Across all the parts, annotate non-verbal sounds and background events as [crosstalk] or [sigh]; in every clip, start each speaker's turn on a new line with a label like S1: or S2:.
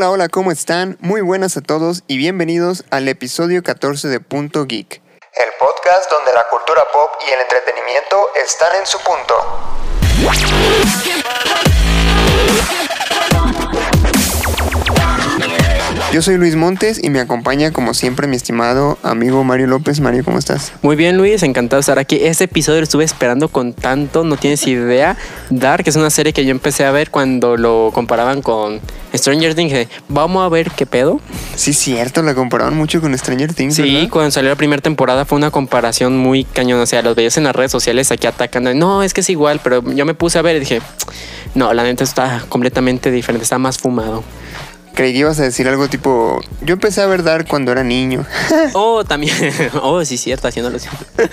S1: Hola, hola, ¿cómo están? Muy buenas a todos y bienvenidos al episodio 14 de Punto Geek. El podcast donde la cultura pop y el entretenimiento están en su punto. Yo soy Luis Montes y me acompaña como siempre mi estimado amigo Mario López. Mario, ¿cómo estás?
S2: Muy bien, Luis, encantado de estar aquí. Este episodio lo estuve esperando con tanto, no tienes idea. Dark es una serie que yo empecé a ver cuando lo comparaban con Stranger Things. Dije, Vamos a ver qué pedo.
S1: Sí, cierto, la comparaban mucho con Stranger Things.
S2: Sí,
S1: ¿verdad?
S2: cuando salió la primera temporada fue una comparación muy cañón. O sea, los veías en las redes sociales aquí atacando. No, es que es igual, pero yo me puse a ver y dije, no, la neta está completamente diferente, está más fumado.
S1: Creí que ibas a decir algo tipo, yo empecé a ver Dark cuando era niño. [laughs]
S2: Oh, también. [laughs] Oh, sí, cierto, haciéndolo siempre. [laughs]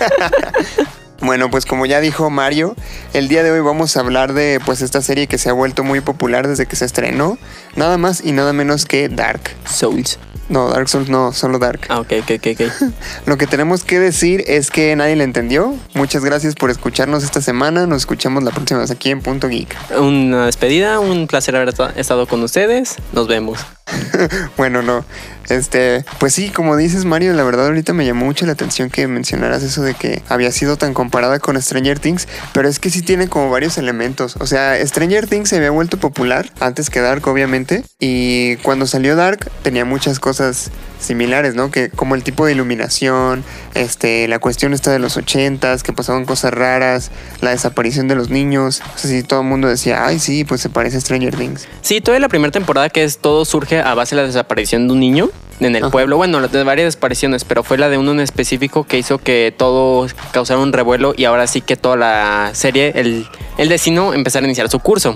S1: Bueno, pues como ya dijo Mario, el día de hoy vamos a hablar de pues esta serie que se ha vuelto muy popular desde que se estrenó, nada más y nada menos que Dark.
S2: Souls.
S1: No, Dark Souls no, solo Dark.
S2: Ah, ok, ok, ok, ok. [laughs]
S1: Lo que tenemos que decir es que nadie le entendió. Muchas gracias por escucharnos esta semana. Nos escuchamos la próxima vez aquí en Punto Geek.
S2: Una despedida, un placer haber estado con ustedes. Nos vemos. [laughs]
S1: bueno, no. Este, pues sí, como dices Mario, la verdad ahorita me llamó mucho la atención que mencionaras eso de que había sido tan comparada con Stranger Things, pero es que sí tiene como varios elementos. O sea, Stranger Things se había vuelto popular antes que Dark, obviamente, y cuando salió Dark tenía muchas cosas similares, ¿no? Que como el tipo de iluminación, este, la cuestión esta de los ochentas, que pasaban cosas raras, la desaparición de los niños. O sea, todo el mundo decía, ay, sí, pues se parece a Stranger Things.
S2: Sí, toda la primera temporada que es todo surge a base de la desaparición de un niño en el
S1: Ajá.
S2: pueblo. Bueno, de varias desapariciones, pero fue la de uno en específico que hizo que todo causara un revuelo y ahora sí que toda la serie, el, el destino empezara a iniciar su curso,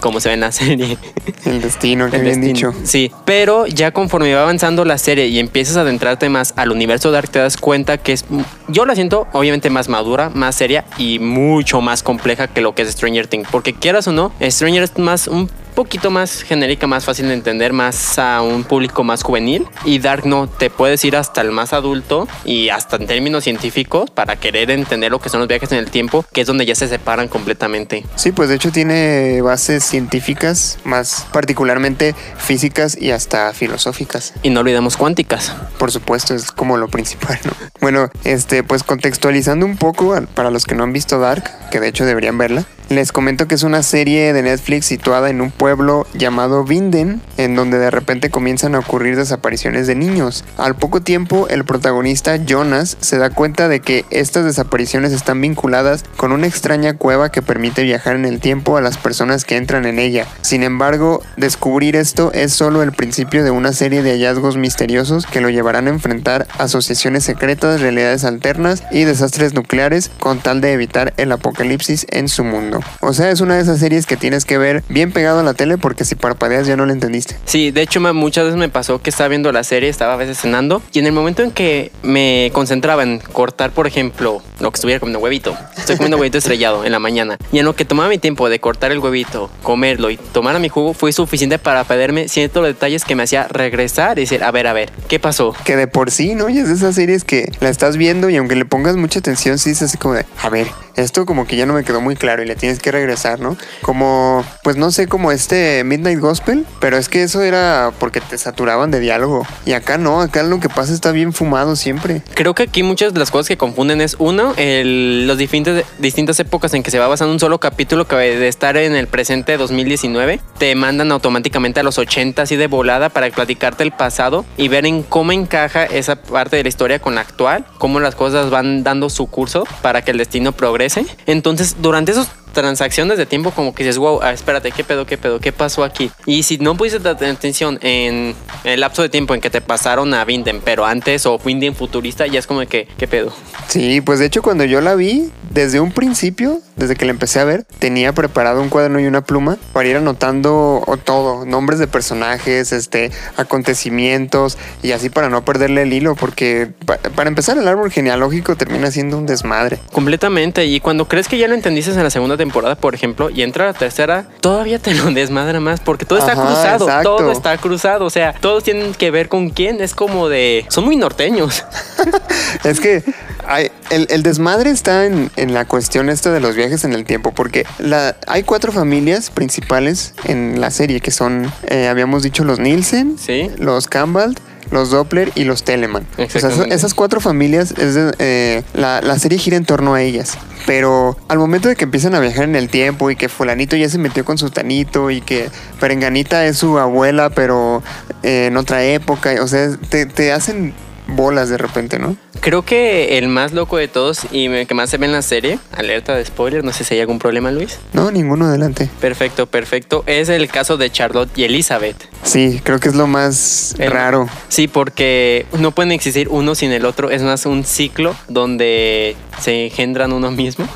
S2: como se ve en la [laughs] serie.
S1: El destino, que bien
S2: destino.
S1: dicho.
S2: Sí, pero ya conforme va avanzando la serie y empiezas a adentrarte más al universo Dark, te das cuenta que es. Yo la siento, obviamente, más madura, más seria y mucho más compleja que lo que es Stranger Things. Porque quieras o no, Stranger es más un poquito más genérica, más fácil de entender, más a un público más juvenil. Y Dark no, te puedes ir hasta el más adulto y hasta en términos científicos para querer entender lo que son los viajes en el tiempo, que es donde ya se separan completamente.
S1: Sí, pues de hecho tiene bases científicas, más particularmente físicas y hasta filosóficas.
S2: Y no olvidemos cuánticas.
S1: Por supuesto, es como lo principal, ¿no? Bueno, este, pues contextualizando un poco para los que no han visto Dark, que de hecho deberían verla, les comento que es una serie de Netflix situada en un pueblo llamado Vinden, en donde de repente comienzan a ocurrir desapariciones de niños. Al poco tiempo, el protagonista Jonas se da cuenta de que estas desapariciones están vinculadas con una extraña cueva que permite viajar en el tiempo a las personas que entran en ella. Sin embargo, descubrir esto es solo el principio de una serie de hallazgos misteriosos que lo llevarán a enfrentar asociaciones secretas, realidades alternas y desastres nucleares con tal de evitar el apocalipsis en su mundo. O sea, es una de esas series que tienes que ver bien pegado a la tele porque si parpadeas ya no la entendiste.
S2: Sí, de hecho muchas veces me pasó que estaba viendo la serie, estaba a veces cenando y en el momento en que me concentraba en cortar, por ejemplo, lo que estuviera comiendo huevito, estoy comiendo huevito estrellado en la mañana y en lo que tomaba mi tiempo de cortar el huevito, comerlo y tomar mi jugo fue suficiente para perderme ciertos detalles que me hacía regresar y decir, a ver, a ver, ¿qué pasó?
S1: Que de por sí, ¿no? Y es de esas series que la estás viendo y aunque le pongas mucha atención, sí es así como de, a ver, esto como que ya no me quedó muy claro y le tienes que regresar, ¿no? Como, pues no sé, como este Midnight Gospel, pero es que eso era porque te saturaban de diálogo. Y acá no, acá lo que pasa está bien fumado siempre.
S2: Creo que aquí muchas de las cosas que confunden es uno, el, los distintas, distintas épocas en que se va basando un solo capítulo que de estar en el presente 2019, te mandan automáticamente a los 80 así de volada para platicarte el pasado y ver en cómo encaja esa parte de la historia con la actual, cómo las cosas van dando su curso para que el destino progrese. Entonces, durante esos transacciones de tiempo como que dices, wow, ah, espérate, ¿qué pedo, qué pedo, qué pasó aquí? Y si no pusiste ta- atención en el lapso de tiempo en que te pasaron a Vinden, pero antes o Vinden futurista, ya es como de que, ¿qué pedo?
S1: Sí, pues de hecho cuando yo la vi, desde un principio, desde que la empecé a ver, tenía preparado un cuaderno y una pluma para ir anotando todo, nombres de personajes, este, acontecimientos y así para no perderle el hilo, porque pa- para empezar el árbol genealógico termina siendo un desmadre.
S2: Completamente. Y cuando crees que ya lo entendiste en la segunda temporada, por ejemplo, y entra la tercera, todavía te lo [laughs] desmadra más porque todo está
S1: Ajá,
S2: cruzado.
S1: exacto.
S2: Todo está cruzado. O sea, todos tienen que ver con quién. Es como de. Son muy norteños. [laughs]
S1: Es que hay- el, el desmadre está en, en la cuestión esta de los viajes en el tiempo, porque la, hay cuatro familias principales en la serie, que son, eh, habíamos dicho, los Nielsen,
S2: Sí.
S1: los Campbell, los Doppler y los Telemann. O sea, esas, cuatro familias, es de- eh, la, la serie gira en torno a ellas. Pero al momento de que empiezan a viajar en el tiempo y que fulanito ya se metió con sutanito y que perenganita es su abuela, pero eh, en otra época, o sea, te, te hacen bolas de repente, ¿no?
S2: Creo que el más loco de todos y me- que más se ve en la serie, alerta de spoiler, no sé si hay algún problema, Luis.
S1: No, ninguno adelante.
S2: Perfecto, perfecto. Es el caso de Charlotte y Elizabeth.
S1: Sí, creo que es lo más
S2: El-
S1: raro.
S2: Sí, porque no pueden existir uno sin el otro. Es más un ciclo donde se engendran uno mismo.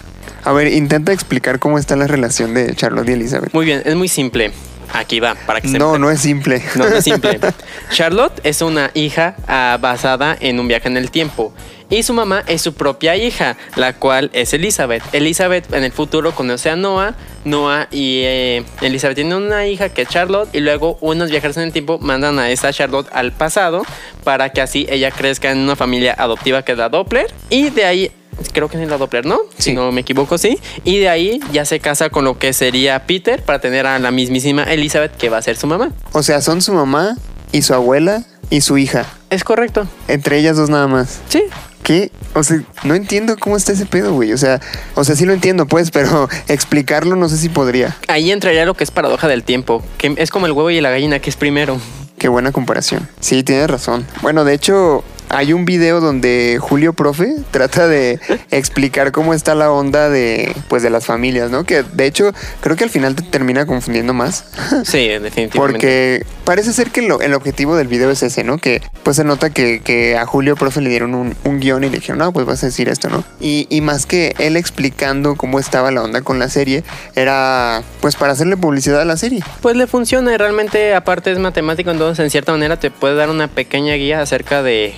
S1: A ver, intenta explicar cómo está la relación de Charlotte y Elizabeth.
S2: Muy bien, es muy simple. Aquí va, para que se
S1: No, no es simple. [laughs]
S2: No, no es simple. [laughs] Charlotte es una hija ah, basada en un viaje en el tiempo. Y su mamá es su propia hija, la cual es Elizabeth. Elizabeth en el futuro conoce a Noah. Noah y eh, Elizabeth tienen una hija que es Charlotte. Y luego unos viajeros en el tiempo mandan a esa Charlotte al pasado para que así ella crezca en una familia adoptiva que es la Doppler. Y de ahí creo que es la Doppler, ¿no? Si no me equivoco, sí. Y de ahí ya se casa con lo que sería Peter para tener a la mismísima Elizabeth que va a ser su mamá.
S1: O sea, son su mamá y su abuela y su hija.
S2: Es correcto.
S1: Entre ellas dos nada más.
S2: Sí.
S1: ¿Qué? O sea, no entiendo cómo está ese pedo, güey. O sea, o sea, sí lo entiendo, pues, pero [laughs] explicarlo no sé si podría.
S2: Ahí entraría lo que es paradoja del tiempo, que es como el huevo y la gallina, que es primero.
S1: Qué buena comparación. Sí, tienes razón. Bueno, de hecho, hay un video donde Julio Profe trata de [laughs] explicar cómo está la onda de, pues, de las familias, ¿no? Que de hecho, creo que al final te termina confundiendo más. [laughs]
S2: Sí, definitivamente.
S1: Porque parece ser que lo- el objetivo del video es ese, ¿no? Que pues se nota que, que a Julio Profe le dieron un, un guion y le dijeron, no, pues vas a decir esto, ¿no? Y, y más que él explicando cómo estaba la onda con la serie, era pues para hacerle publicidad a la serie.
S2: Pues le funciona realmente aparte es matemático, entonces en cierta manera te puede dar una pequeña guía acerca de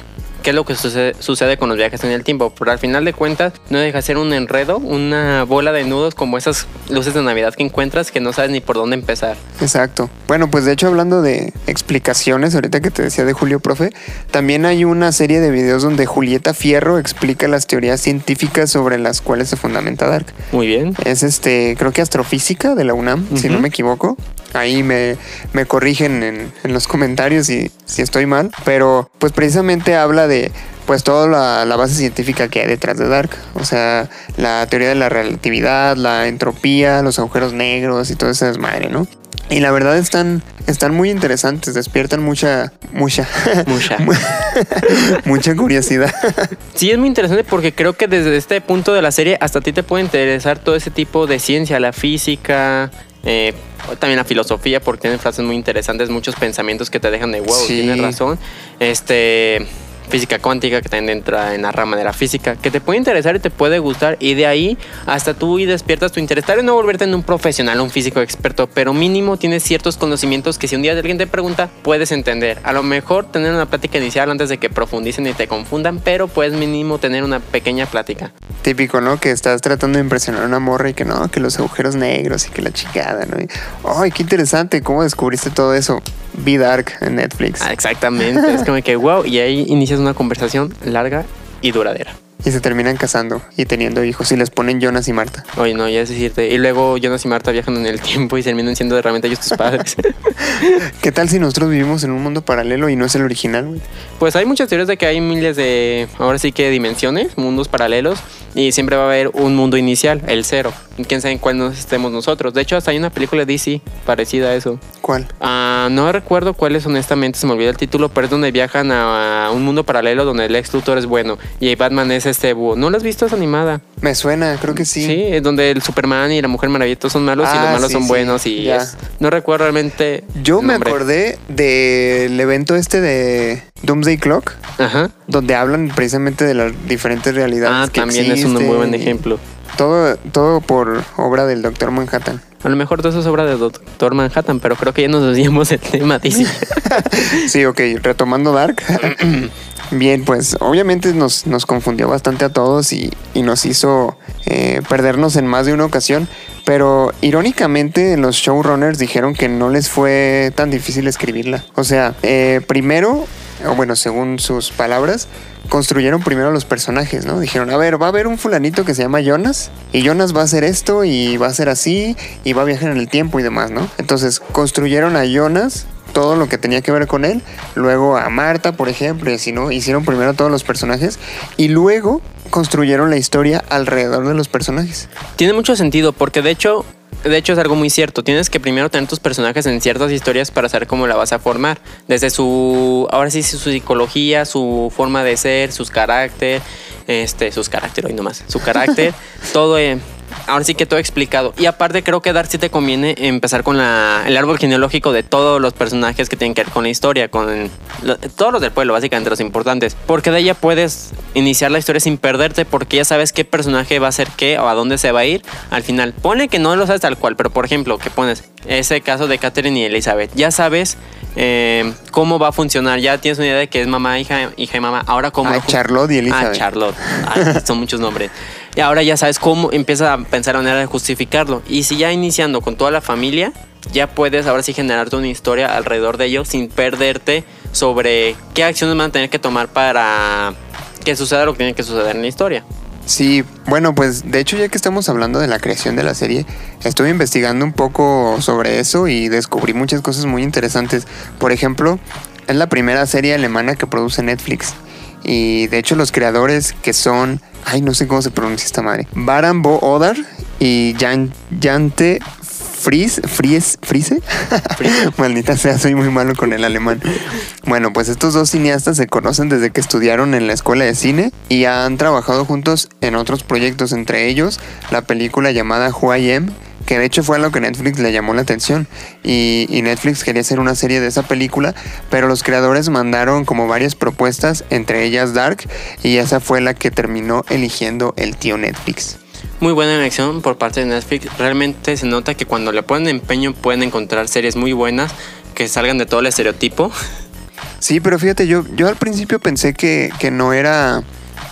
S2: qué es lo que sucede, sucede con los viajes en el tiempo. Pero al final de cuentas no deja de ser un enredo, una bola de nudos como esas luces de Navidad que encuentras que no sabes ni por dónde empezar.
S1: Exacto. Bueno, pues de hecho hablando de explicaciones, ahorita que te decía de Julio Profe, también hay una serie de videos donde Julieta Fierro explica las teorías científicas sobre las cuales se fundamenta Dark.
S2: Muy bien.
S1: Es este, creo que astrofísica de la UNAM, si no me equivoco. Ahí me, me corrigen en, en los comentarios si, si estoy mal. Pero pues precisamente habla de pues toda la, la base científica que hay detrás de Dark. O sea, la teoría de la relatividad, la entropía, los agujeros negros y todo ese desmadre, ¿no? Y la verdad están, están muy interesantes, despiertan mucha, mucha,
S2: Mucha. [laughs]
S1: mucha curiosidad.
S2: Sí, es muy interesante porque creo que desde este punto de la serie hasta a ti te puede interesar todo ese tipo de ciencia, la física, eh, también la filosofía, porque tienen frases muy interesantes, muchos pensamientos que te dejan de wow,
S1: Sí.
S2: tienes razón. Este. Física cuántica, que también entra en la rama de la física, que te puede interesar y te puede gustar, y de ahí hasta tú y despiertas tu interés. Tal vez no volverte en un profesional, un físico experto, pero mínimo tienes ciertos conocimientos que si un día alguien te pregunta, puedes entender. A lo mejor tener una plática inicial antes de que profundicen y te confundan, pero puedes mínimo tener una pequeña plática.
S1: Típico, ¿no? Que estás tratando de impresionar a una morra y que no, que los agujeros negros y que la chingada, ¿no? Y, Ay, qué interesante, ¿cómo descubriste todo eso? Be Dark en Netflix.
S2: Ah, exactamente, es como que wow, y ahí inicias una conversación larga y duradera.
S1: Y se terminan casando y teniendo hijos y les ponen Jonas y Marta.
S2: Oye, no, ya es decirte. Y luego Jonas y Marta viajan en el tiempo y terminan siendo realmente ellos tus padres. [laughs]
S1: ¿Qué tal si nosotros vivimos en un mundo paralelo y no es el original, güey?
S2: Pues hay muchas teorías de que hay miles de, ahora sí que dimensiones, mundos paralelos, y siempre va a haber un mundo inicial, el cero. Quién sabe en cuál nos estemos nosotros. De hecho, hasta hay una película de DC parecida a eso.
S1: ¿Cuál?
S2: Ah, no recuerdo cuál es, honestamente, se me olvidó el título, pero es donde viajan a, un mundo paralelo donde el ex Luthor es bueno y Batman es este búho. ¿No lo has visto? Es animada.
S1: Me suena, creo que
S2: Sí,
S1: sí.
S2: es donde el Superman y la Mujer Maravilla son malos y
S1: Ah,
S2: los malos
S1: sí,
S2: son
S1: sí,
S2: buenos y es- no recuerdo realmente.
S1: Yo
S2: el
S1: me acordé del evento este de Doomsday Clock,
S2: Ajá.
S1: donde hablan precisamente de las diferentes realidades.
S2: Ah,
S1: que
S2: también es un muy buen ejemplo.
S1: Todo, todo por obra del Doctor Manhattan.
S2: A lo mejor todo eso es obra de Doctor Manhattan, pero creo que ya nos desviamos del tema. [laughs]
S1: Sí, ok, retomando Dark. [laughs] Bien, pues obviamente nos, nos confundió bastante a todos y, y nos hizo eh, perdernos en más de una ocasión. Pero irónicamente los showrunners dijeron que no les fue tan difícil escribirla. O sea, eh, primero o bueno, según sus palabras, construyeron primero los personajes, ¿no? Dijeron, a ver, va a haber un fulanito que se llama Jonas, y Jonas va a hacer esto, y va a ser así, y va a viajar en el tiempo y demás, ¿no? Entonces construyeron a Jonas todo lo que tenía que ver con él, luego a Marta, por ejemplo, y así, ¿no? Hicieron primero todos los personajes y luego construyeron la historia alrededor de los personajes.
S2: Tiene mucho sentido porque de hecho de hecho es algo muy cierto. Tienes que primero tener tus personajes en ciertas historias para saber cómo la vas a formar. Desde su, ahora sí, su psicología, su forma de ser, sus carácter, este, sus carácter hoy nomás, su carácter, [laughs] todo. Eh, ahora sí que todo explicado. Y aparte creo que Dark sí te conviene empezar con la, el árbol genealógico de todos los personajes que tienen que ver con la historia, con todos los del pueblo, básicamente los importantes. Porque de ella puedes iniciar la historia sin perderte porque ya sabes qué personaje va a ser qué o a dónde se va a ir al final. Pone que no lo sabes tal cual, pero por ejemplo, que pones ese caso de Catherine y Elizabeth. Ya sabes eh, cómo va a funcionar. Ya tienes una idea de que es mamá, hija, hija y mamá. Ahora cómo...
S1: Ah, Charlotte y Elizabeth.
S2: Ah, Charlotte. [laughs] son muchos nombres. Y ahora ya sabes cómo empieza a pensar la manera de justificarlo. Y si ya iniciando con toda la familia, ya puedes ahora sí generarte una historia alrededor de ello sin perderte sobre qué acciones van a tener que tomar para que suceda lo que tiene que suceder en la historia.
S1: Sí, bueno, pues de hecho ya que estamos hablando de la creación de la serie, estuve investigando un poco sobre eso y descubrí muchas cosas muy interesantes. Por ejemplo, es la primera serie alemana que produce Netflix. Y de hecho los creadores que son Ay, no sé cómo se pronuncia esta madre. Baran Bo Odar y Jan, Jante Fries, Fries, Friese. [laughs] Maldita sea, soy muy malo con el alemán. Bueno, pues estos dos cineastas se conocen desde que estudiaron en la escuela de cine y han trabajado juntos en otros proyectos, entre ellos la película llamada Who I Am, que de hecho fue lo que Netflix le llamó la atención y, Netflix quería hacer una serie de esa película, pero los creadores mandaron como varias propuestas, entre ellas Dark, y esa fue la que terminó eligiendo el tío Netflix.
S2: Muy buena elección por parte de Netflix. Realmente se nota que cuando le ponen empeño pueden encontrar series muy buenas que salgan de todo el estereotipo.
S1: Sí, pero fíjate, yo, yo al principio pensé que, que no era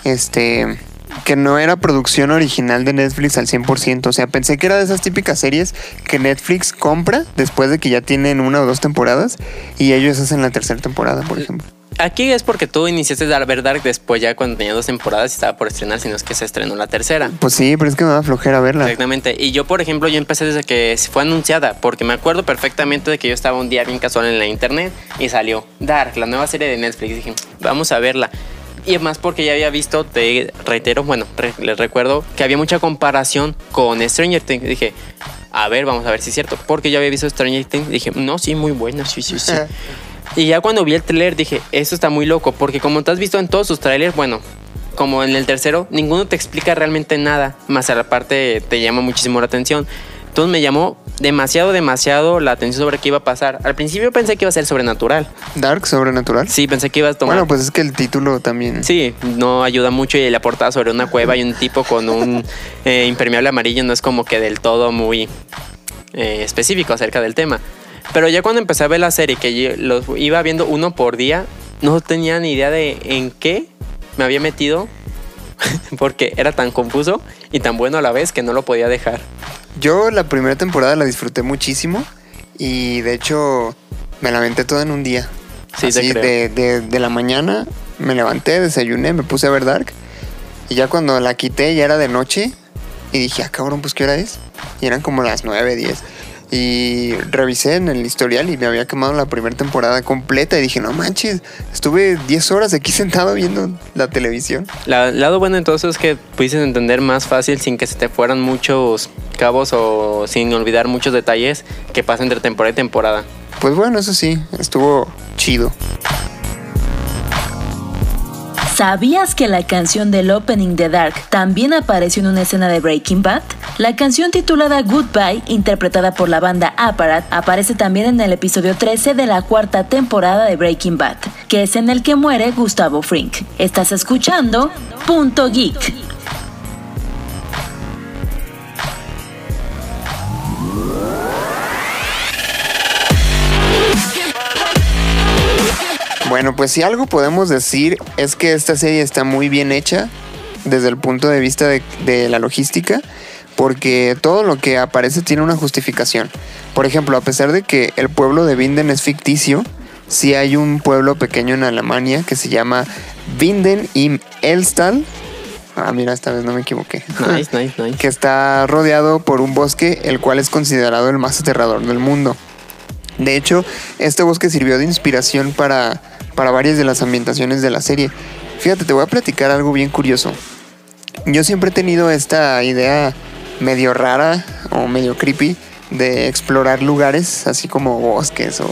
S1: este que no era producción original de Netflix al 100%. O sea, pensé que era de esas típicas series que Netflix compra después de que ya tienen una o dos temporadas y ellos hacen la tercera temporada, por ejemplo.
S2: Aquí es porque tú iniciaste a ver Dark después ya cuando tenía dos temporadas y estaba por estrenar, sino es que se estrenó la tercera.
S1: Pues sí, pero es que me da flojera verla.
S2: Exactamente. Y yo, por ejemplo, yo empecé desde que fue anunciada, porque me acuerdo perfectamente de que yo estaba un día bien casual en la internet y salió Dark, la nueva serie de Netflix. Y dije, vamos a verla. Y más porque ya había visto, te reitero, bueno, les recuerdo que había mucha comparación con Stranger Things. Dije, a ver, vamos a ver si es cierto. Porque ya había visto Stranger Things. Dije, no, sí, muy buena, sí, sí, sí. [laughs] y ya cuando vi el trailer dije, esto está muy loco. Porque como te has visto en todos sus trailers, bueno, como en el tercero, ninguno te explica realmente nada. Más a la parte te llama muchísimo la atención. Entonces me llamó demasiado, demasiado la atención sobre qué iba a pasar. Al principio pensé que iba a ser sobrenatural.
S1: ¿Dark sobrenatural?
S2: Sí, pensé que iba a tomar.
S1: Bueno, pues es que el título también.
S2: Sí, no ayuda mucho y la portada sobre una cueva y un tipo con un eh, impermeable amarillo no es como que del todo muy eh, específico acerca del tema. Pero ya cuando empecé a ver la serie, que los iba viendo uno por día, no tenía ni idea de en qué me había metido [laughs] porque era tan confuso y tan bueno a la vez que no lo podía dejar.
S1: Yo la primera temporada la disfruté muchísimo y de hecho me la aventé toda en un día. Sí, Así de, de, la mañana me levanté, desayuné, me puse a ver Dark y ya cuando la quité ya era de noche y dije, ah cabrón, pues qué hora es. Y eran como las 9, 10. Y revisé en el historial y me había quemado la primera temporada completa y dije, no manches, estuve 10 horas aquí sentado viendo la televisión.
S2: El lado bueno entonces es que pudiste entender más fácil sin que se te fueran muchos cabos o sin olvidar muchos detalles que pasan entre temporada y temporada.
S1: Pues bueno, eso sí, estuvo chido.
S3: ¿Sabías que la canción del opening de Dark también apareció en una escena de Breaking Bad? La canción titulada Goodbye, interpretada por la banda Apparat, aparece también en el episodio 13 de la cuarta temporada de Breaking Bad, que es en el que muere Gustavo Frink. Estás escuchando Punto Geek.
S1: Bueno, pues si algo podemos decir es que esta serie está muy bien hecha desde el punto de vista de, la logística, porque todo lo que aparece tiene una justificación. Por ejemplo, a pesar de que el pueblo de Vinden es ficticio, sí hay un pueblo pequeño en Alemania que se llama Winden im Elstall. Ah, mira, esta vez no me equivoqué.
S2: Nice, nice, [laughs] nice.
S1: que está rodeado por un bosque el cual es considerado el más aterrador del mundo. De hecho, este bosque sirvió de inspiración para, para varias de las ambientaciones de la serie. Fíjate, te voy a platicar algo bien curioso. Yo siempre he tenido esta idea medio rara o medio creepy de explorar lugares así como bosques o,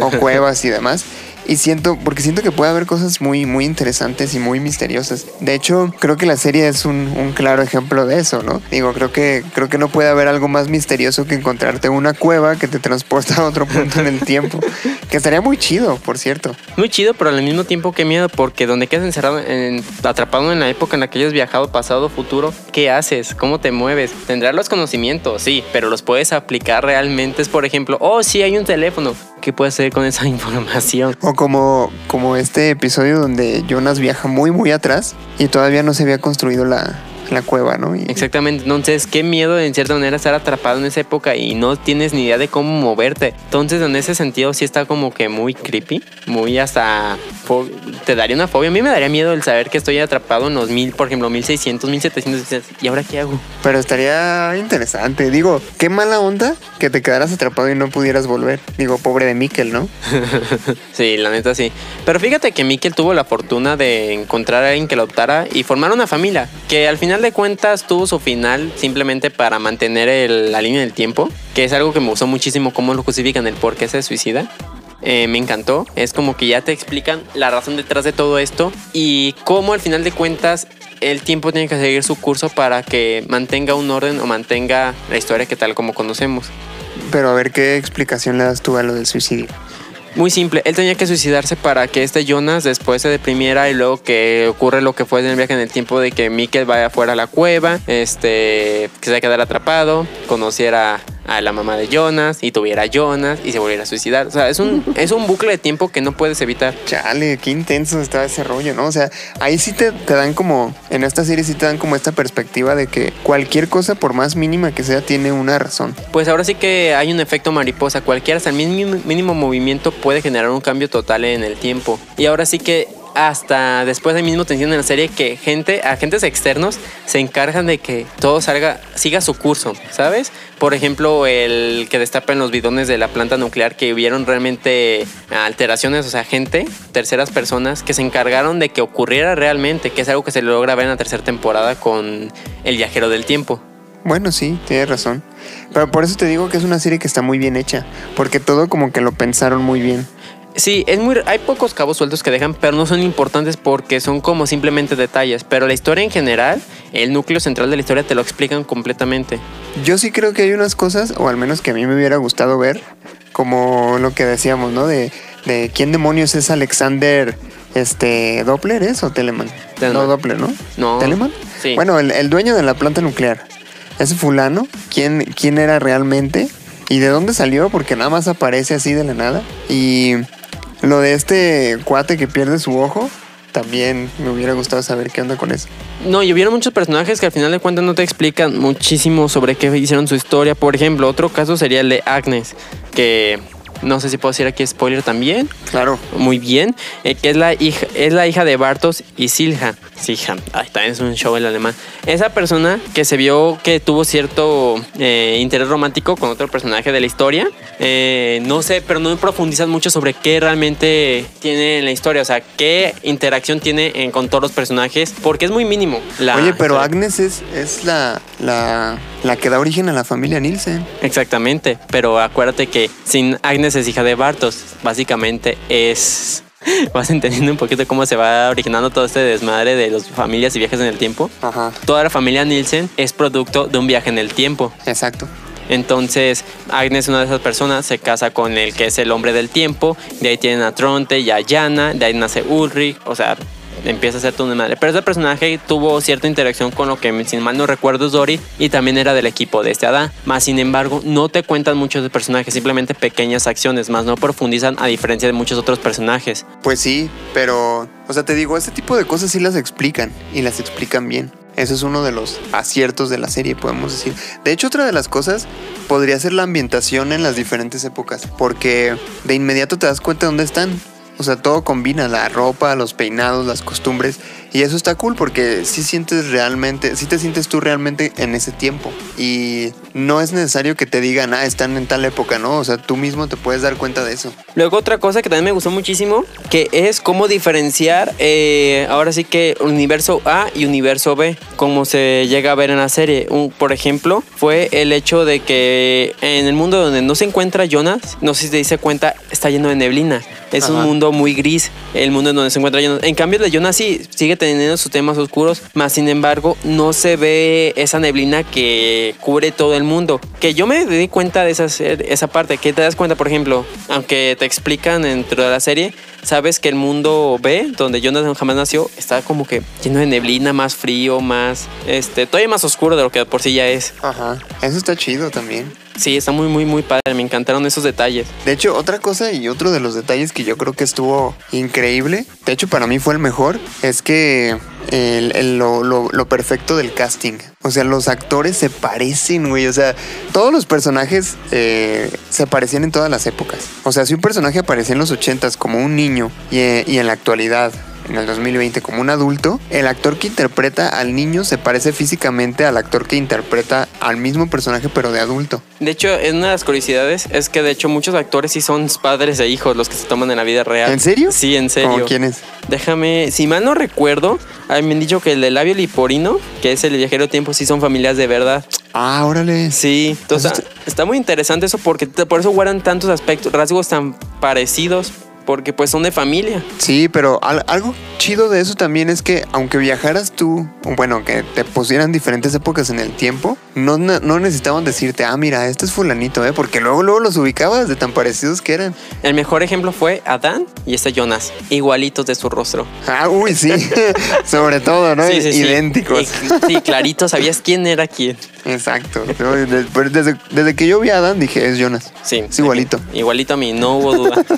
S1: o [laughs] cuevas y demás. Y siento, porque siento que puede haber cosas muy, muy interesantes y muy misteriosas. De hecho, creo que la serie es un, un claro ejemplo de eso, ¿no? Digo, creo que, creo que no puede haber algo más misterioso que encontrarte una cueva que te transporta a otro punto en el tiempo. [laughs] Que estaría muy chido, por cierto.
S2: Muy chido, pero al mismo tiempo que miedo, porque donde quedas encerrado, en- atrapado en la época en la que hayas viajado, pasado, futuro, ¿qué haces? ¿Cómo te mueves? Tendrás los conocimientos, sí, pero los puedes aplicar realmente. Es, por ejemplo, oh, sí, hay un teléfono. ¿Qué puedes hacer con esa [laughs] información?
S1: O como, como este episodio donde Jonas viaja muy, muy atrás y todavía no se había construido la, la cueva, ¿no? Y,
S2: Exactamente, entonces qué miedo en cierta manera estar atrapado en esa época y no tienes ni idea de cómo moverte. Entonces en ese sentido sí está como que muy creepy, muy hasta... Te daría una fobia. A mí me daría miedo el saber que estoy atrapado en los mil, por ejemplo, 1600, 1700. ¿Y ahora qué hago?
S1: Pero estaría interesante. Digo, qué mala onda que te quedaras atrapado y no pudieras volver. Digo, pobre de Mikkel, ¿no? [laughs]
S2: Sí, la neta sí. Pero fíjate que Mikkel tuvo la fortuna de encontrar a alguien que lo adoptara y formar una familia, que al final de cuentas tuvo su final simplemente para mantener la línea del tiempo, que es algo que me gustó muchísimo cómo lo justifican, el por qué se suicida. Eh, me encantó. Es como que ya te explican la razón detrás de todo esto y cómo al final de cuentas el tiempo tiene que seguir su curso para que mantenga un orden o mantenga la historia que tal como conocemos.
S1: Pero a ver qué explicación le das tú a lo del suicidio.
S2: Muy simple, él tenía que suicidarse para que este Jonas después se deprimiera y luego que ocurre lo que fue en el viaje en el tiempo de que Mikkel vaya fuera a la cueva, este, que se quedara atrapado, conociera a la mamá de Jonas y tuviera a Jonas y se volviera a suicidar. O sea, es un, [laughs] es un bucle de tiempo que no puedes evitar.
S1: Chale, qué intenso está ese rollo, ¿no? O sea, ahí sí te, te dan como, en esta serie sí te dan como esta perspectiva de que cualquier cosa, por más mínima que sea, tiene una razón.
S2: Pues ahora sí que hay un efecto mariposa. Cualquiera, hasta el mínimo, mínimo movimiento puede generar un cambio total en el tiempo. Y ahora sí que hasta después ahí mismo te en la serie que gente, agentes externos se encargan de que todo salga, siga su curso, ¿sabes? Por ejemplo, el que destapen los bidones de la planta nuclear que hubieron realmente alteraciones, o sea, gente, terceras personas que se encargaron de que ocurriera realmente, que es algo que se logra ver en la tercera temporada con El viajero del tiempo.
S1: Bueno, sí, tienes razón. Pero por eso te digo que es una serie que está muy bien hecha, porque todo como que lo pensaron muy bien.
S2: Sí, es muy, hay pocos cabos sueltos que dejan, pero no son importantes porque son como simplemente detalles. Pero la historia en general, el núcleo central de la historia te lo explican completamente.
S1: Yo sí creo que hay unas cosas, o al menos que a mí me hubiera gustado ver, como lo que decíamos, ¿no? De, de quién demonios es Alexander, este, Doppler, ¿es? ¿O Telemann?
S2: Telemann.
S1: No, Doppler, ¿no?
S2: No.
S1: ¿Telemann?
S2: Sí.
S1: Bueno, el, el dueño de la planta nuclear. Ese fulano, ¿quién, ¿quién era realmente? ¿Y de dónde salió? Porque nada más aparece así de la nada. Y lo de este cuate que pierde su ojo, también me hubiera gustado saber qué onda con eso.
S2: No, y hubieron muchos personajes que al final de cuentas no te explican muchísimo sobre qué hicieron su historia. Por ejemplo, otro caso sería el de Agnes, que no sé si puedo decir aquí spoiler también.
S1: Claro.
S2: Muy bien, eh, que es la hija, es la hija de Bartos y Silja. Silja, ay, también es un show el alemán. Esa persona que se vio que tuvo cierto eh, interés romántico con otro personaje de la historia. eh, no sé, pero no profundizan mucho sobre qué realmente tiene en la historia. O sea, qué interacción tiene en- con todos los personajes. Porque es muy mínimo. la
S1: Oye, pero
S2: historia.
S1: Agnes es, es la, la, la que da origen a la familia Nielsen.
S2: Exactamente, pero acuérdate que sin Agnes es hija de Bartos, básicamente es... [laughs] Vas entendiendo un poquito cómo se va originando todo este desmadre de las familias y viajes en el tiempo.
S1: Ajá.
S2: Toda la familia Nielsen es producto de un viaje en el tiempo.
S1: Exacto.
S2: Entonces, Agnes, una de esas personas, se casa con el que es el hombre del tiempo. De ahí tienen a Tronte y a Yana. De ahí nace Ulrich. O sea, empieza a ser un madre. Pero ese personaje tuvo cierta interacción con lo que, sin mal no recuerdo, es Dory. Y también era del equipo de este Adá. Más sin embargo, no te cuentan muchos de personajes. Simplemente pequeñas acciones. Más no profundizan a diferencia de muchos otros personajes.
S1: Pues sí, pero, o sea, te digo, este tipo de cosas sí las explican y las explican bien. Eso es uno de los aciertos de la serie, podemos decir. De hecho, otra de las cosas podría ser la ambientación en las diferentes épocas, porque de inmediato te das cuenta de dónde están. O sea, todo combina, la ropa, los peinados, las costumbres. Y eso está cool porque sí sientes realmente, sí te sientes tú realmente en ese tiempo. Y no es necesario que te digan, ah, están en tal época, ¿no? O sea, tú mismo te puedes dar cuenta de eso.
S2: Luego otra cosa que también me gustó muchísimo, que es cómo diferenciar, eh, ahora sí que universo A y universo B, como se llega a ver en la serie. Un, por ejemplo, fue el hecho de que en el mundo donde no se encuentra Jonas, no sé si te dice cuenta, está lleno de neblina. Es un
S1: Ajá.
S2: mundo muy gris, el mundo en donde se encuentra Jonas. En cambio, el de Jonas sí sigue teniendo sus temas oscuros, más sin embargo, no se ve esa neblina que cubre todo el mundo. Que yo me di cuenta de esa, esa parte, que te das cuenta, por ejemplo, aunque te explican dentro de la serie, sabes que el mundo B, donde Jonas jamás nació, está como que lleno de neblina, más frío, más, este, todavía más oscuro de lo que por sí ya es.
S1: Ajá. Eso está chido también.
S2: Sí, está muy, muy, muy padre, me encantaron esos detalles.
S1: De hecho, otra cosa y otro de los detalles que yo creo que estuvo increíble, de hecho para mí fue el mejor, es que lo, perfecto del casting. O sea, los actores se parecen, güey. O sea, todos los personajes eh, se parecían en todas las épocas. O sea, si un personaje aparecía en los 80s como un niño y, eh, y en la actualidad en el 2020 como un adulto, el actor que interpreta al niño se parece físicamente al actor que interpreta al mismo personaje pero de adulto.
S2: De hecho, es una de las curiosidades es que de hecho muchos actores sí son padres e hijos los que se toman en la vida real.
S1: ¿En serio?
S2: Sí, en serio.
S1: ¿Como quién es?
S2: Déjame, si mal no recuerdo, a mí me han dicho que el de labio liporino, que es el viajero tiempo, sí son familias de verdad.
S1: Ah, órale.
S2: Sí, entonces
S1: Eso
S2: está, está muy interesante eso porque por eso guardan tantos aspectos, rasgos tan parecidos, porque pues son de familia.
S1: Sí, pero al- algo chido de eso también es que aunque viajaras tú, bueno, que te pusieran diferentes épocas en el tiempo, no, no no necesitaban decirte, ah, mira, este es fulanito, ¿eh? Porque luego, luego los ubicabas de tan parecidos que eran.
S2: El mejor ejemplo fue Adán y este Jonas, igualitos de su rostro.
S1: Ah, uy, sí. [laughs] Sobre todo, ¿no?
S2: Sí, sí.
S1: Idénticos.
S2: Sí, clarito, sabías quién era quién.
S1: Exacto. Pero Desde, desde que yo vi a Adam dije, es Jonas.
S2: Sí.
S1: Es igualito. [laughs]
S2: Igualito a mí, no hubo duda. [laughs]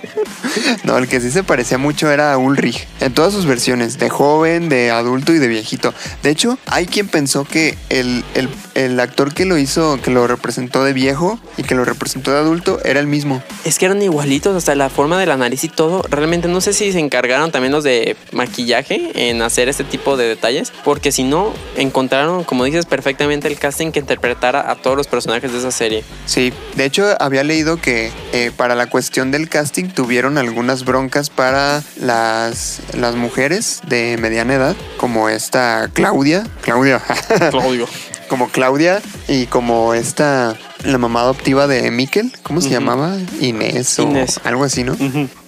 S1: No, el que sí se parecía mucho era Ulrich. En todas sus versiones, de joven, de adulto y de viejito. De hecho, hay quien pensó que el, el- el actor que lo hizo, que lo representó de viejo y que lo representó de adulto, era el mismo.
S2: Es que eran igualitos, hasta la forma de la nariz y todo. Realmente no sé si se encargaron también los de maquillaje en hacer este tipo de detalles, porque si no, encontraron, como dices, perfectamente el casting que interpretara a todos los personajes de esa serie.
S1: Sí, de hecho había leído que eh, para la cuestión del casting tuvieron algunas broncas para las, las mujeres de mediana edad, como esta Claudia. Claudia. [laughs]
S2: Claudio.
S1: Como Claudia y como esta, la mamá adoptiva de Miquel, ¿cómo se llamaba? Inés o
S2: Inés.
S1: algo así, ¿no?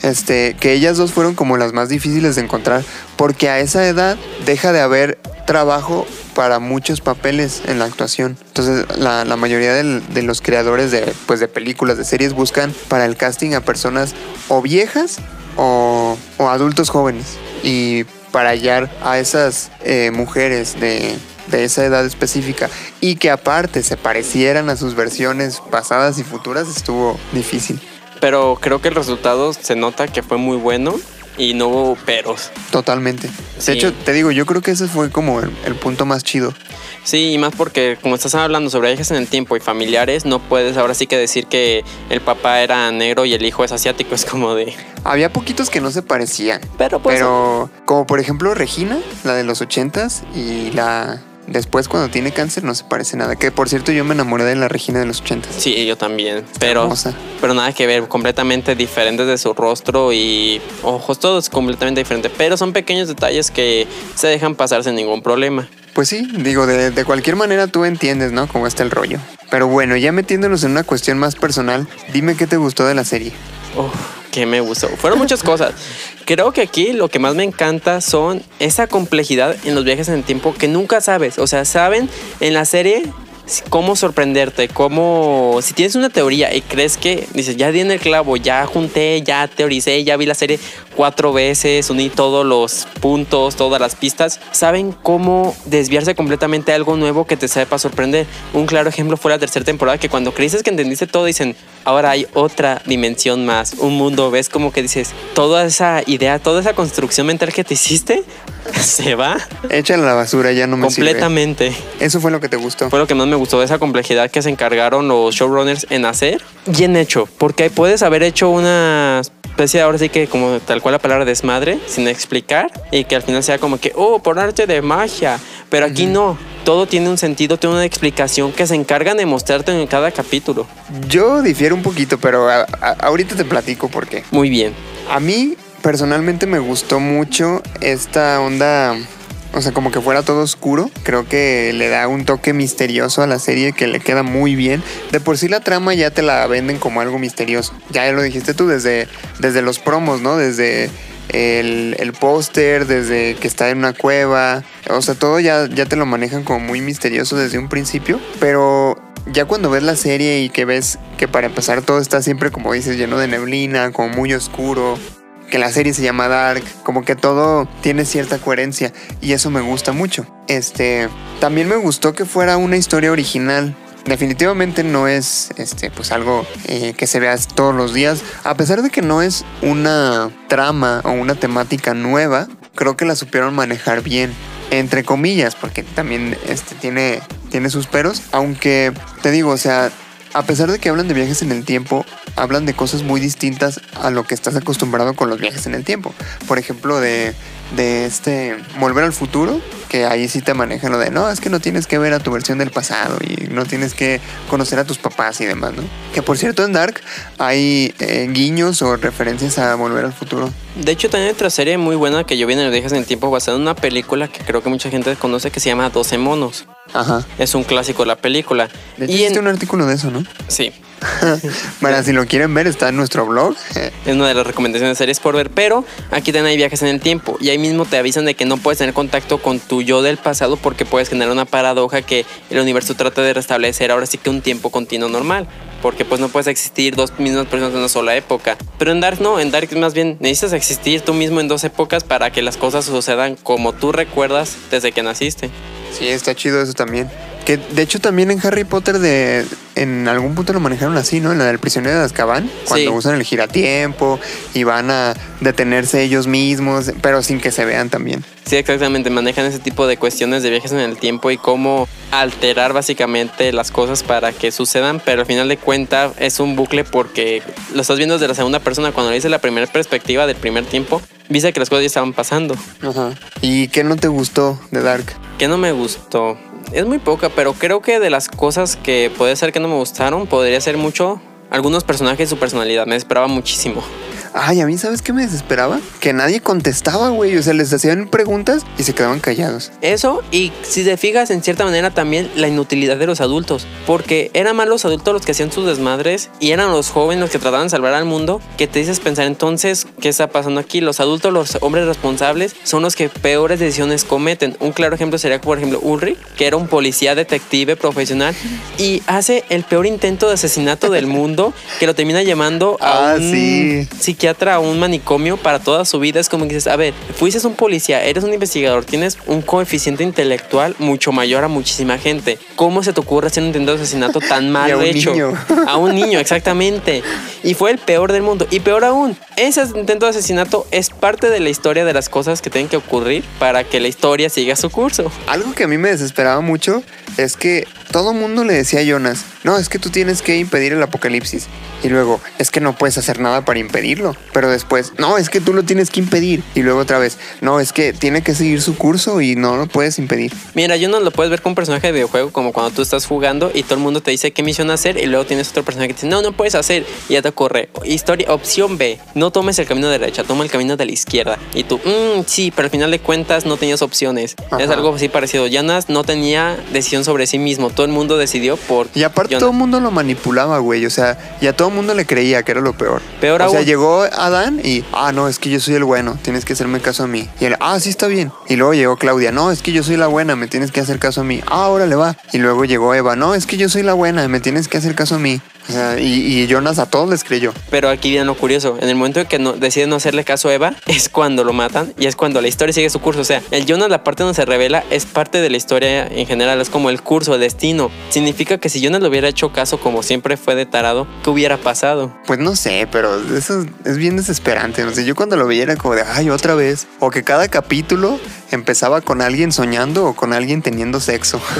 S1: Este, que ellas dos fueron como las más difíciles de encontrar, porque a esa edad deja de haber trabajo para muchos papeles en la actuación. Entonces, la, la mayoría del- de los creadores de, pues, de películas, de series, buscan para el casting a personas o viejas o, o adultos jóvenes. Y para hallar a esas eh, mujeres de, de esa edad específica y que aparte se parecieran a sus versiones pasadas y futuras, estuvo difícil.
S2: Pero creo que el resultado se nota que fue muy bueno y no hubo peros.
S1: Totalmente. De
S2: Sí.
S1: hecho, te digo, yo creo que ese fue como el, el punto más chido.
S2: Sí, y más porque como estás hablando sobre viajes en el tiempo y familiares, no puedes ahora sí que decir que el papá era negro y el hijo es asiático. Es como de...
S1: Había poquitos que no se parecían.
S2: Pero pues...
S1: Pero, como por ejemplo Regina, la de los ochentas, y la después cuando tiene cáncer no se parece nada. Que por cierto yo me enamoré de la Regina de los ochentas.
S2: Sí, yo también. Pero,
S1: hermosa.
S2: pero nada que ver, completamente diferentes de su rostro y ojos, todo es completamente diferente. Pero son pequeños detalles que se dejan pasar sin ningún problema.
S1: Pues sí, digo, de, de cualquier manera tú entiendes, ¿no? Cómo está el rollo. Pero bueno, ya metiéndonos en una cuestión más personal, dime qué te gustó de la serie.
S2: Uf, que me gustó. Fueron muchas cosas. Creo que aquí lo que más me encanta son esa complejidad en los viajes en el tiempo que nunca sabes. O sea, saben en la serie cómo sorprenderte, cómo si tienes una teoría y crees que dices, ya di en el clavo, ya junté, ya teoricé, ya vi la serie cuatro veces, uní todos los puntos, todas las pistas, saben cómo desviarse completamente a algo nuevo que te sepa sorprender. Un claro ejemplo fue la tercera temporada que cuando crees que entendiste todo dicen, ahora hay otra dimensión más, un mundo, ves como que dices, toda esa idea, toda esa construcción mental que te hiciste [laughs] se va
S1: Échala a la basura, ya no me sirve.
S2: completamente.
S1: Eso fue lo que te gustó.
S2: Fue lo que más me me gustó esa complejidad que se encargaron los showrunners en hacer. Bien hecho, porque puedes haber hecho una especie ahora sí que como tal cual la palabra desmadre, sin explicar, y que al final sea como que, oh, por arte de magia. Pero aquí no, todo tiene un sentido, tiene una explicación que se encargan de mostrarte en cada capítulo.
S1: Yo difiero un poquito, pero a- a- ahorita te platico por qué.
S2: Muy bien.
S1: A mí personalmente me gustó mucho esta onda, o sea, como que fuera todo oscuro. Creo que le da un toque misterioso a la serie que le queda muy bien. De por sí la trama ya te la venden como algo misterioso. Ya lo dijiste tú desde, desde los promos, ¿no? Desde el, el póster, desde que está en una cueva. O sea, todo ya, ya te lo manejan como muy misterioso desde un principio. Pero ya cuando ves la serie y que ves que para empezar todo está siempre, como dices, lleno de neblina, como muy oscuro, que la serie se llama Dark, como que todo tiene cierta coherencia y eso me gusta mucho. Este, también me gustó que fuera una historia original. Definitivamente no es este pues algo eh, que se vea todos los días, a pesar de que no es una trama o una temática nueva, creo que la supieron manejar bien entre comillas, porque también este, tiene, tiene sus peros. Aunque te digo, o sea, a pesar de que hablan de viajes en el tiempo, hablan de cosas muy distintas a lo que estás acostumbrado con los viajes en el tiempo. Por ejemplo, de, de este Volver al futuro, que ahí sí te manejan lo de no, es que no tienes que ver a tu versión del pasado y no tienes que conocer a tus papás y demás, ¿no? Que por cierto, en Dark hay eh, guiños o referencias a Volver al futuro.
S2: De hecho, también hay otra serie muy buena que yo vi en los viajes en el tiempo basada en una película que creo que mucha gente conoce que se llama 12 monos.
S1: Ajá.
S2: Es un clásico de la película.
S1: De hecho,
S2: y
S1: hiciste
S2: en-
S1: un artículo de eso, ¿no?
S2: Sí, [laughs]
S1: Para si lo quieren ver, está en nuestro blog.
S2: es una de las recomendaciones de series por ver, pero aquí también hay viajes en el tiempo y ahí mismo te avisan de que no puedes tener contacto con tu yo del pasado porque puedes generar una paradoja que el universo trata de restablecer ahora sí que un tiempo continuo normal, porque pues no puedes existir dos mismas personas en una sola época. Pero en Dark no, en Dark más bien necesitas existir tú mismo en dos épocas para que las cosas sucedan como tú recuerdas desde que naciste.
S1: Sí, está chido eso también. Que de hecho también en Harry Potter de en algún punto lo manejaron así, ¿no? En la del prisionero de Azkaban, cuando
S2: Sí.
S1: usan el giratiempo y van a detenerse ellos mismos, pero sin que se vean también.
S2: Sí, exactamente, manejan ese tipo de cuestiones de viajes en el tiempo y cómo alterar básicamente las cosas para que sucedan, pero al final de cuentas es un bucle porque lo estás viendo desde la segunda persona, cuando le dices la primera perspectiva del primer tiempo, viste que las cosas ya estaban pasando.
S1: Ajá. ¿Y qué no te gustó de Dark?
S2: Que no me gustó. Es muy poca, pero creo que de las cosas que puede ser que no me gustaron, podría ser mucho algunos personajes y su personalidad. Me esperaba muchísimo.
S1: Ay, a mí, ¿sabes qué me desesperaba? Que nadie contestaba, güey. O sea, les hacían preguntas y se quedaban callados.
S2: Eso, y si te fijas, en cierta manera también la inutilidad de los adultos. Porque eran más los adultos los que hacían sus desmadres y eran los jóvenes los que trataban de salvar al mundo. Que te dices pensar entonces, ¿qué está pasando aquí? Los adultos, los hombres responsables, son los que peores decisiones cometen. Un claro ejemplo sería, por ejemplo, Ulrich, que era un policía detective profesional y hace el peor intento de asesinato del mundo que lo termina llamando a
S1: Ah,
S2: un
S1: sí.
S2: psiquiatra a un manicomio para toda su vida. Es como que dices, a ver, fuiste un policía, eres un investigador, tienes un coeficiente intelectual mucho mayor a muchísima gente. ¿Cómo se te ocurre hacer un intento de asesinato tan [laughs] mal
S1: Y a un
S2: hecho?
S1: niño.
S2: A un niño, exactamente. Y fue el peor del mundo. Y peor aún, ese intento de asesinato es parte de la historia de las cosas que tienen que ocurrir para que la historia siga su curso.
S1: Algo que a mí me desesperaba mucho es que todo mundo le decía a Jonas, no, es que tú tienes que impedir el apocalipsis. Y luego, es que no puedes hacer nada para impedirlo. Pero después, no, es que tú lo tienes que impedir. Y luego otra vez, no, es que tiene que seguir su curso y no lo puedes impedir.
S2: Mira, no lo puedes ver con un personaje de videojuego como cuando tú estás jugando y todo el mundo te dice qué misión hacer y luego tienes otro personaje que te dice, no, no puedes hacer y ya te ocurre. Historia, opción B, no tomes el camino de derecha, toma el camino de la izquierda. Y tú, "Mm, sí, pero al final de cuentas no tenías opciones.
S1: Ajá.
S2: Es algo así parecido. Janas no tenía decisión sobre sí mismo, todo el mundo decidió por...
S1: Y aparte todo el mundo lo manipulaba, güey. O sea, y a todo el mundo le creía que era lo peor.
S2: Peor
S1: o sea,
S2: aún.
S1: llegó Adán y, ah, no, es que yo soy el bueno, tienes que hacerme caso a mí. Y él, ah, sí está bien. Y luego llegó Claudia, no, es que yo soy la buena, me tienes que hacer caso a mí. Ah, ahora le va. Y luego llegó Eva, no, es que yo soy la buena, me tienes que hacer caso a mí. O sea, y, y Jonas a todos les creyó.
S2: Pero aquí viene lo curioso. En el momento en que no, deciden no hacerle caso a Eva, [laughs] es cuando lo matan y es cuando la historia sigue su curso. O sea, el Jonas, la parte donde se revela, es parte de la historia en general. Es como el curso, el destino. Significa que si Jonas le hubiera hecho caso como siempre fue de tarado, ¿qué hubiera pasado?
S1: Pues no sé, pero eso es- es bien desesperante. No sé, yo cuando lo veía era como de, ay, otra vez. O que cada capítulo empezaba con alguien soñando o con alguien teniendo sexo. [laughs]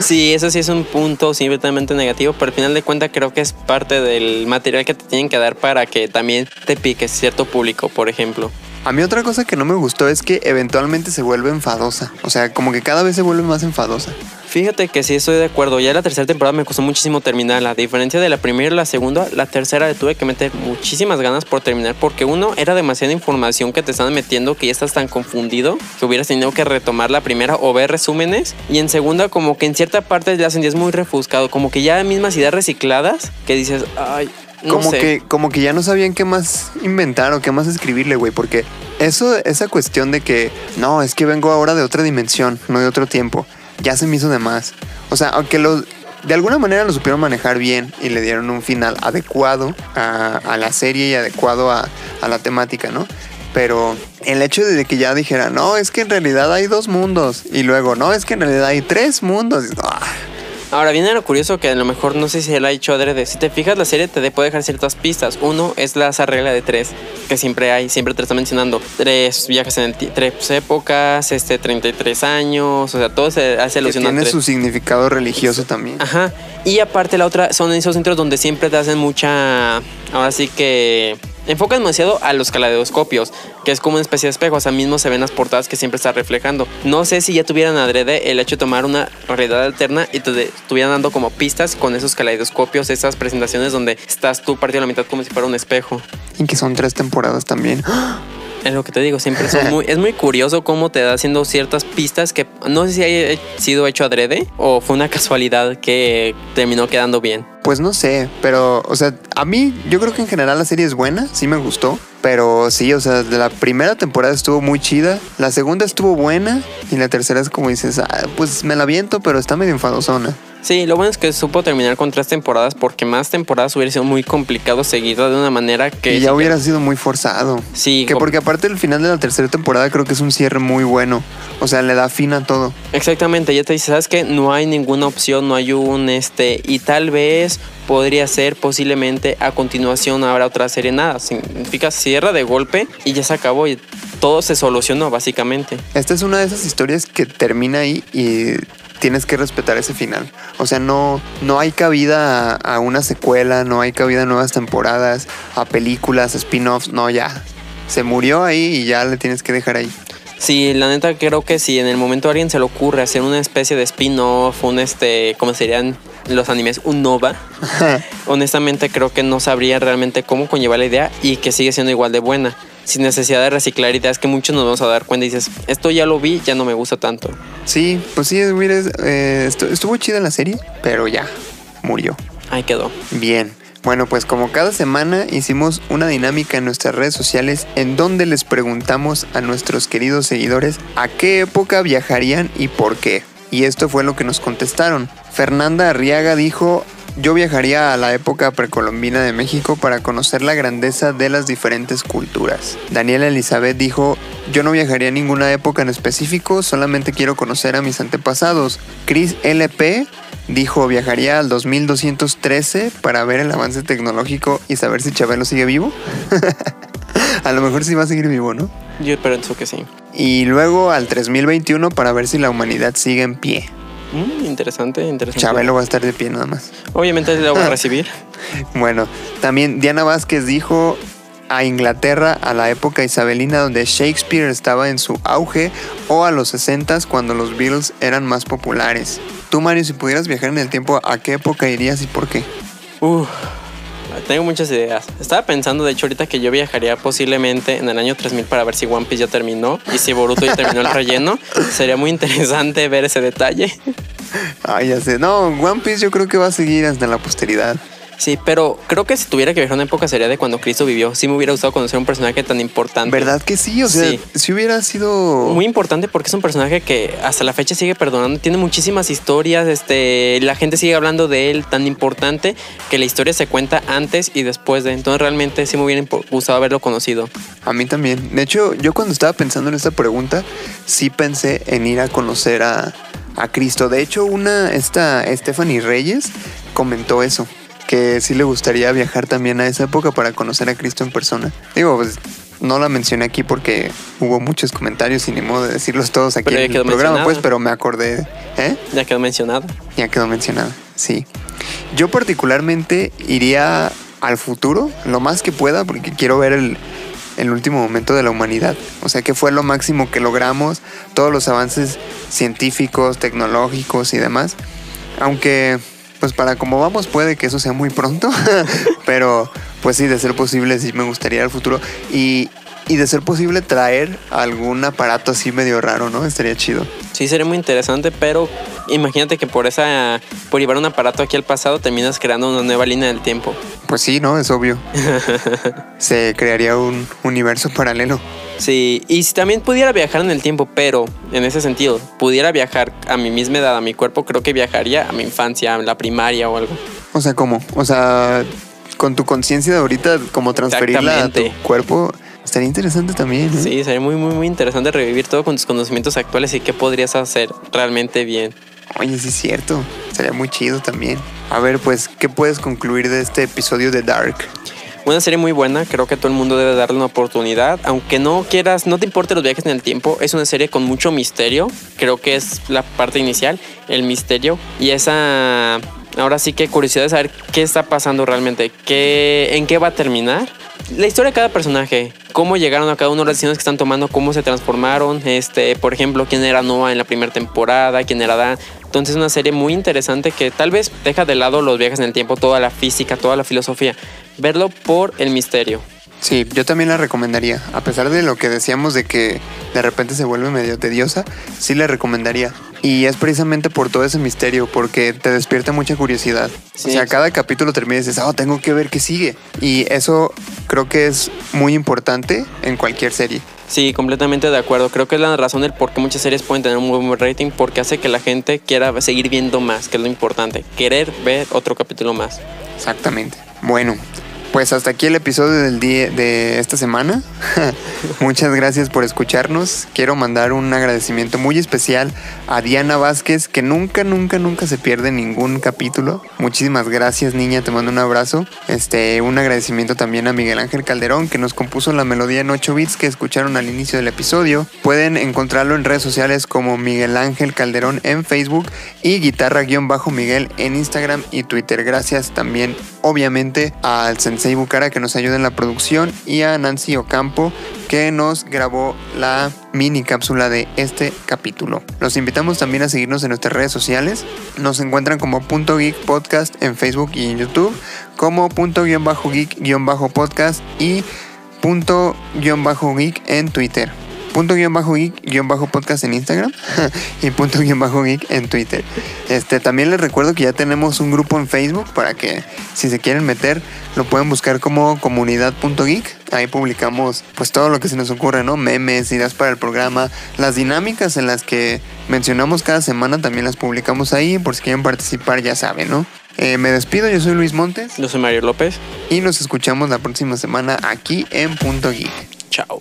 S2: Sí, eso sí es un punto simplemente negativo, pero al final de cuentas creo que es parte del material que te tienen que dar para que también te piques cierto público, por ejemplo.
S1: A mí otra cosa que no me gustó es que eventualmente se vuelve enfadosa. O sea, como que cada vez se vuelve más enfadosa.
S2: Fíjate que sí estoy de acuerdo. Ya la tercera temporada me costó muchísimo terminarla. A diferencia de la primera y la segunda, la tercera tuve que meter muchísimas ganas por terminar. Porque uno, era demasiada información que te están metiendo que ya estás tan confundido que hubieras tenido que retomar la primera o ver resúmenes. Y en segunda, como que en cierta parte ya sentías muy refuscado. Como que ya mismas ideas recicladas que dices, ay, no
S1: como
S2: sé.
S1: que como que ya no sabían qué más inventar o qué más escribirle, güey, porque eso esa cuestión de que no, es que vengo ahora de otra dimensión, no de otro tiempo, ya se me hizo de más. O sea, aunque lo de alguna manera lo supieron manejar bien y le dieron un final adecuado a, a la serie y adecuado a, a la temática, ¿no? Pero el hecho de que ya dijera, no, es que en realidad hay dos mundos. Y luego, no, es que en realidad hay tres mundos. Ah,
S2: Ahora viene lo curioso que a lo mejor no sé si él ha hecho adrede. Si te fijas, la serie te de- puede dejar ciertas pistas. Uno es la esa regla de tres, que siempre hay, siempre te está mencionando. Tres viajes en el tres épocas, este 33 años, o sea, todo se hace
S1: que
S2: alusión a
S1: tiene
S2: tres.
S1: su significado religioso también.
S2: Ajá. Y aparte la otra son esos centros donde siempre te hacen mucha. Ahora sí que. Enfocan demasiado a los caleidoscopios, que es como una especie de espejo. O sea, mismo se ven las portadas que siempre está reflejando. No sé si ya tuvieran adrede el hecho de tomar una realidad alterna y te estuvieran dando como pistas con esos caleidoscopios, esas presentaciones donde estás tú partido a la mitad como si fuera un espejo.
S1: Y que son tres temporadas también.
S2: Es lo que te digo, siempre es muy curioso cómo te da haciendo ciertas pistas que no sé si haya sido hecho adrede o fue una casualidad que terminó quedando bien.
S1: Pues no sé, pero, o sea, a mí yo creo que en general la serie es buena, sí me gustó, pero sí, o sea, la primera temporada estuvo muy chida, la segunda estuvo buena y la tercera es como dices, ah, pues me la viento, pero está medio enfadosona.
S2: Sí, lo bueno es que supo terminar con tres temporadas porque más temporadas hubiera sido muy complicado seguirla de una manera que...
S1: y ya hubiera sido muy forzado.
S2: Sí,
S1: Que porque aparte el final de la tercera temporada creo que es un cierre muy bueno, o sea, le da fin a todo.
S2: Exactamente, ya te dice, ¿sabes qué? No hay ninguna opción, no hay un este, y tal vez podría ser posiblemente a continuación habrá otra serie, nada, significa cierra de golpe y ya se acabó y todo se solucionó básicamente.
S1: Esta es una de esas historias que termina ahí y tienes que respetar ese final. O sea, no, no hay cabida a, a una secuela, no hay cabida a nuevas temporadas, a películas, a spin-offs, no, ya. Se murió ahí y ya le tienes que dejar ahí.
S2: Sí, la neta creo que si en el momento a alguien se le ocurre hacer una especie de spin-off, un este, como serían los animes, un Nova, [laughs] honestamente creo que no sabría realmente cómo conllevar la idea y que sigue siendo igual de buena, sin necesidad de reciclar ideas que muchos nos vamos a dar cuenta y dices, esto ya lo vi, ya no me gusta tanto.
S1: Sí, pues sí, mira, eh, estu- estuvo chida la serie, pero ya, murió.
S2: Ahí quedó.
S1: Bien. Bueno, pues como cada semana hicimos una dinámica en nuestras redes sociales en donde les preguntamos a nuestros queridos seguidores a qué época viajarían y por qué. Y esto fue lo que nos contestaron. Fernanda Arriaga dijo, yo viajaría a la época precolombina de México para conocer la grandeza de las diferentes culturas. Daniela Elizabeth dijo, yo no viajaría a ninguna época en específico, solamente quiero conocer a mis antepasados. Chris LP dijo viajaría al 2213 para ver el avance tecnológico y saber si Chabelo sigue vivo. [laughs] a lo mejor sí va a seguir vivo, ¿no?
S2: Yo pienso que sí.
S1: Y luego al 3021 para ver si la humanidad sigue en pie.
S2: Mm, interesante, interesante.
S1: Chabelo va a estar de pie nada más.
S2: Obviamente lo voy a [laughs] recibir.
S1: Bueno, también Diana Vázquez dijo a Inglaterra a la época isabelina donde Shakespeare estaba en su auge o a los 60 cuando los Beatles eran más populares. Tú, Mario, si pudieras viajar en el tiempo, ¿a qué época irías y por qué?
S2: Uf, tengo muchas ideas. Estaba pensando, de hecho, ahorita que yo viajaría posiblemente en el año 3000 para ver si One Piece ya terminó y si Boruto ya terminó el relleno. [laughs] Sería muy interesante ver ese detalle.
S1: Ay, ya sé. No, One Piece yo creo que va a seguir hasta la posteridad.
S2: Sí, pero creo que si tuviera que viajar una época sería de cuando Cristo vivió. Sí me hubiera gustado conocer un personaje tan importante.
S1: ¿Verdad que sí? O sea,
S2: Sí.
S1: si hubiera sido...
S2: Muy importante porque es un personaje que hasta la fecha sigue perdonando, tiene muchísimas historias, este, la gente sigue hablando de él, tan importante que la historia se cuenta antes y después de. Entonces realmente sí me hubiera gustado haberlo conocido.
S1: A mí también. De hecho, yo cuando estaba pensando en esta pregunta, sí pensé en ir a conocer a, a Cristo. De hecho, una, esta Stephanie Reyes comentó eso, que sí le gustaría viajar también a esa época para conocer a Cristo en persona. Digo, pues no la mencioné aquí porque hubo muchos comentarios y ni modo de decirlos todos aquí
S2: Pero
S1: en el programa, pues, pero me acordé. ¿Eh?
S2: Ya quedó mencionado.
S1: Ya quedó mencionada, sí. Yo particularmente iría al futuro, lo más que pueda, porque quiero ver el, el último momento de la humanidad. O sea, que fue lo máximo que logramos, todos los avances científicos, tecnológicos y demás. Aunque, pues para como vamos, puede que eso sea muy pronto, [laughs] pero pues sí, de ser posible, sí me gustaría al futuro. Y, y de ser posible traer algún aparato así medio raro, ¿no? Estaría chido.
S2: Sí, sería muy interesante, pero imagínate que por esa, por llevar un aparato aquí al pasado, terminas creando una nueva línea del tiempo.
S1: Pues sí, ¿no? Es obvio. [laughs] Se crearía un universo paralelo.
S2: Sí, y si también pudiera viajar en el tiempo, pero en ese sentido, pudiera viajar a mi misma edad, a mi cuerpo, creo que viajaría a mi infancia, a la primaria o algo.
S1: O sea, ¿cómo? O sea, con tu conciencia de ahorita, como transferirla a tu cuerpo, estaría interesante también. ¿eh?
S2: Sí, sería muy, muy, muy interesante revivir todo con tus conocimientos actuales y qué podrías hacer realmente bien.
S1: Oye, sí es cierto. Sería muy chido también. A ver, pues, ¿qué puedes concluir de este episodio de Dark?
S2: Una serie muy buena, creo que todo el mundo debe darle una oportunidad. Aunque no quieras, no te importe los viajes en el tiempo, es una serie con mucho misterio. Creo que es la parte inicial, el misterio. Y esa, ahora sí que curiosidad de saber qué está pasando realmente, qué, en qué va a terminar. La historia de cada personaje, cómo llegaron a cada uno de las decisiones que están tomando, cómo se transformaron. Este, por ejemplo, quién era Noah en la primera temporada, quién era Dan. Entonces es una serie muy interesante que tal vez deja de lado los viajes en el tiempo, toda la física, toda la filosofía. Verlo por el misterio.
S1: Sí, yo también la recomendaría. A pesar de lo que decíamos de que de repente se vuelve medio tediosa, sí la recomendaría. Y es precisamente por todo ese misterio, porque te despierta mucha curiosidad.
S2: Sí.
S1: O sea, cada capítulo termina y dices, oh, tengo que ver qué sigue. Y eso creo que es muy importante en cualquier serie.
S2: Sí, completamente de acuerdo. Creo que es la razón del por qué muchas series pueden tener un muy buen rating, porque hace que la gente quiera seguir viendo más, que es lo importante. Querer ver otro capítulo más.
S1: Exactamente. Bueno, pues hasta aquí el episodio del día de esta semana. [laughs] Muchas gracias por escucharnos. Quiero mandar un agradecimiento muy especial a Diana Vázquez, que nunca, nunca, nunca se pierde ningún capítulo. Muchísimas gracias, niña. Te mando un abrazo. Este, un agradecimiento también a Miguel Ángel Calderón, que nos compuso la melodía en 8 bits que escucharon al inicio del episodio. Pueden encontrarlo en redes sociales como Miguel Ángel Calderón en Facebook y guitarra-miguel en Instagram y Twitter. Gracias también, obviamente, al Sensei Bucara que nos ayuda en la producción y a Nancy Ocampo que nos grabó la mini cápsula de este capítulo. Los invitamos también a seguirnos en nuestras redes sociales. Nos encuentran como punto geek podcast en Facebook y en YouTube, como punto geek podcast y punto geek en Twitter. Punto guion bajo geek guion bajo podcast en Instagram [laughs] y punto guion bajo geek en Twitter. Este, también les recuerdo que ya tenemos un grupo en Facebook para que si se quieren meter lo pueden buscar como comunidad.geek. Ahí publicamos pues todo lo que se nos ocurre, ¿no? Memes, ideas para el programa, las dinámicas en las que mencionamos cada semana también las publicamos ahí por si quieren participar ya saben, ¿no? Eh, me despido, yo soy Luis Montes
S2: Yo soy Mario López.
S1: y nos escuchamos la próxima semana aquí en Punto Geek.
S2: Chao.